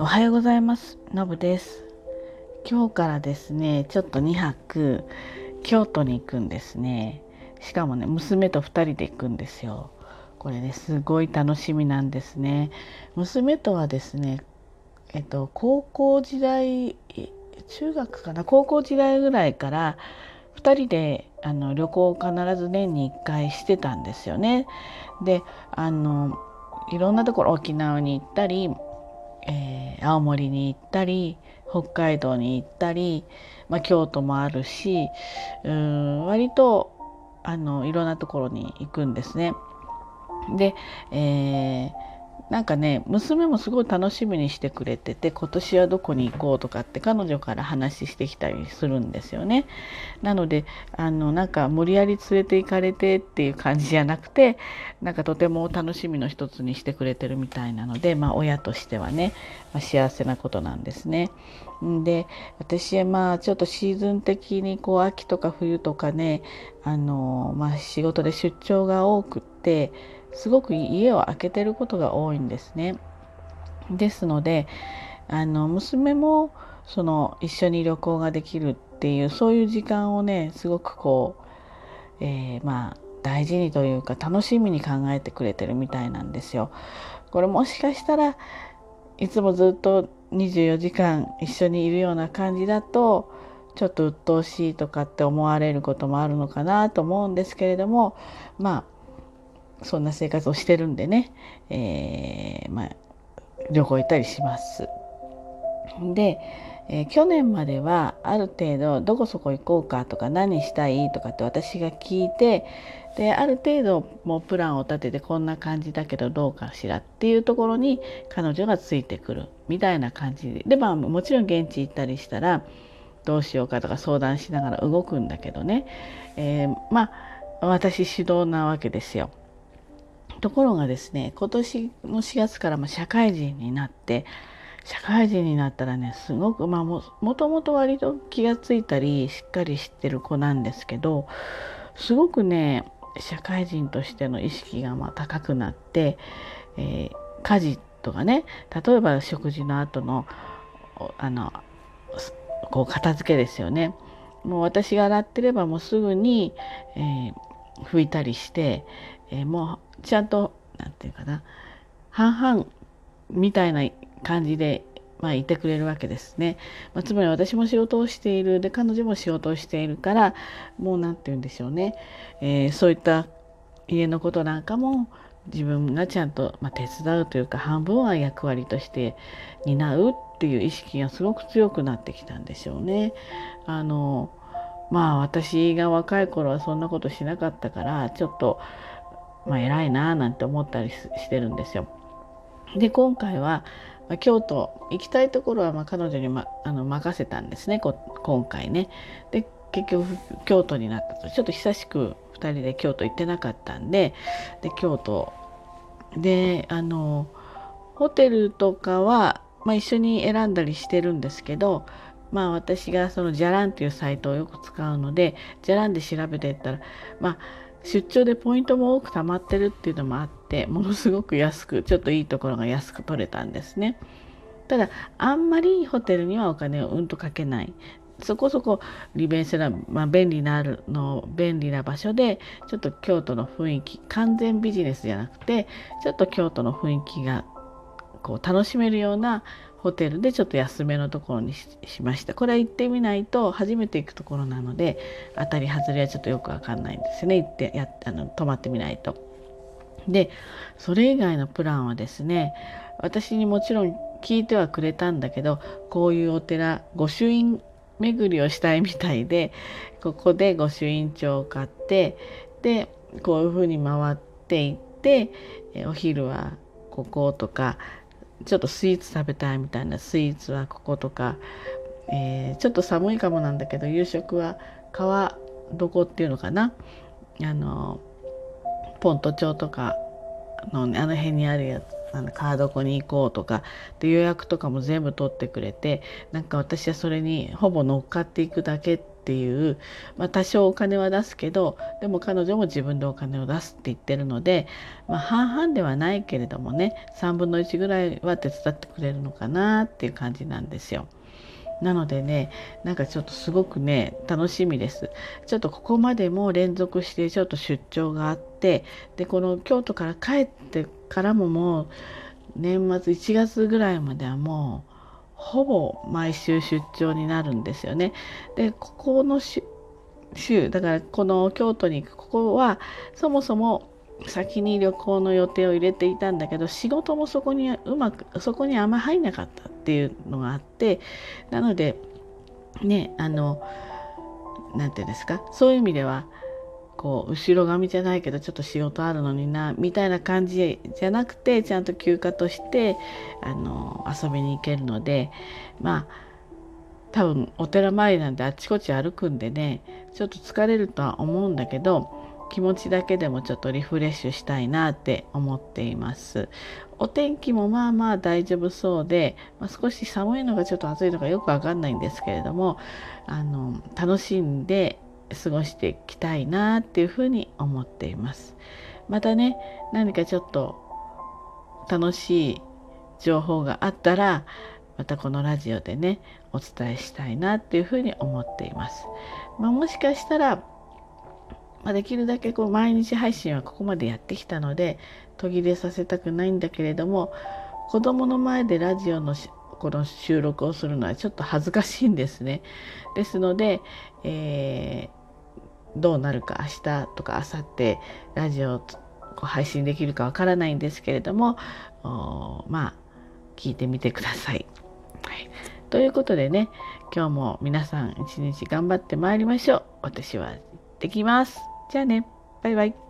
おはようございます。のぶです。今日からですねちょっと2泊京都に行くんですね。しかもね娘と2人で行くんですよ。これねすごい楽しみなんですね。娘とはですねえっと高校時代中学かな？高校時代ぐらいから2人であの旅行を必ず年に1回してたんですよね。であのいろんなところ沖縄に行ったりえー、青森に行ったり北海道に行ったり、まあ、京都もあるしうん割とあのいろんなところに行くんですね。で、えーなんかね娘もすごい楽しみにしてくれてて今年はどこに行こうとかって彼女から話してきたりするんですよね。なのであのなんか無理やり連れて行かれてっていう感じじゃなくてなんかとても楽しみの一つにしてくれてるみたいなので、まあ、親としてはね、まあ、幸せなことなんですね。で私はまあちょっとシーズン的にこう秋とか冬とかねあの、まあ、仕事で出張が多くってすごく家を空けてることが多いんですね。ですのであの娘もその一緒に旅行ができるっていうそういう時間をねすごくこう、えー、まあ大事にというか楽しみに考えてくれてるみたいなんですよ。これもしかしたらいつもずっと24時間一緒にいるような感じだとちょっと鬱陶しいとかって思われることもあるのかなと思うんですけれどもまあそんな生活をしてるんでね、えー、まあ、旅行行ったりします。で、えー、去年まではある程度どこそこ行こうかとか何したいとかって私が聞いてである程度もうプランを立ててこんな感じだけどどうかしらっていうところに彼女がついてくるみたいな感じででまあもちろん現地行ったりしたらどうしようかとか相談しながら動くんだけどね、えー、まあ私主導なわけですよ。ところがですね今年の4月からも社会人になって社会人になったらねすごくまあもともと割と気が付いたりしっかり知ってる子なんですけどすごくね社会人としての意識がま高くなって、えー、家事とかね例えば食事の後のあのこう片付けですよね。もう私が洗ってればもうすぐに、えー、拭いたりして、えー、もうちゃんと何て言うかな半々みたいな感じで、まあ、いてくれるわけですね。まあ、つまり私も仕事をしているで彼女も仕事をしているからもう何て言うんでしょうね、えー、そういった家のことなんかも自分がちゃんと、まあ、手伝うというか半分は役割として担うっていう意識がすごく強くなってきたんでしょうね。あのまあ私が若い頃はそんなことしなかったからちょっとまあ、偉いなーなんて思ったりしてるんですよ。で今回は、まあ、京都行きたいところはま彼女に、ま、あの任せたんですね今回ね。で結局京都になったとちょっと久しく2人で京都行ってなかったんでで京都であのホテルとかは、まあ、一緒に選んだりしてるんですけどまあ私がそのじゃらんっていうサイトをよく使うのでじゃらんで調べてったらまあ出張でポイントも多く貯まってるっていうのもあってものすごく安くちょっといいところが安く取れたんですね。ただあんまりホテルにはお金をうんとかけない。そこそこ利便性な、まあ、便利なるの便利な場所でちょっと京都の雰囲気完全ビジネスじゃなくてちょっと京都の雰囲気がこう楽しめるようなホテルでちょっと安めのところにしましたこれは行ってみないと初めて行くところなので当たり外れはちょっとよくわかんないんですよね行ってやあの泊まってみないと。でそれ以外のプランはですね私にもちろん聞いてはくれたんだけどこういうお寺御朱印巡りをしたいみたいでここで御朱印帳を買ってでこういうふうに回っていってお昼はこことかちょっとスイーツ食べたいみたいなスイーツはこことか、えー、ちょっと寒いかもなんだけど夕食は川床っていうのかな？あのポント町とかの、ね、あの辺にあるやつあの川床に行こうとかで予約とかも全部取ってくれてなんか私はそれにほぼ乗っかっていくだけっっていう、まあ、多少お金は出すけどでも彼女も自分でお金を出すって言ってるので、まあ、半々ではないけれどもね3分の1ぐらいは手伝ってくれるのかなっていう感じなんですよ。なのでねなんかちょっとすごくね楽しみですちょっとここまでも連続してちょっと出張があってでこの京都から帰ってからももう年末1月ぐらいまではもうほぼ毎週出張になるんですよね。でここの週だからこの京都に行くここはそもそも先に旅行の予定を入れていたんだけど仕事もそこにうまくそこにあんま入んなかったっていうのがあってなのでねあの何て言うんですか？そういう意味ではこう後ろ髪じゃないけどちょっと仕事あるのになみたいな感じじゃなくてちゃんと休暇としてあの遊びに行けるのでまあ多分お寺参りなんであっちこっち歩くんでねちょっと疲れるとは思うんだけど気持ちだけでもちょっとリフレッシュしたいなって思っています。お天気もまあまあ大丈夫そうで、まあ、少し寒いのかちょっと暑いのかよくわかんないんですけれどもあの楽しんで過ごしていきたいなっていうふうに思っていますまたね何かちょっと楽しい情報があったらまたこのラジオでねお伝えしたいなっていうふうに思っています、まあ、もしかしたらまあ、できるだけこう毎日配信はここまでやってきたので途切れさせたくないんだけれども子供の前でラジオのこの収録をするのはちょっと恥ずかしいんですね。ですので、えー、どうなるか明日とか明後日ラジオを配信できるかわからないんですけれどもまあ聞いてみてください。はい、ということでね今日も皆さん一日頑張ってまいりましょう。私は行ってきます。じゃあね。バイバイ。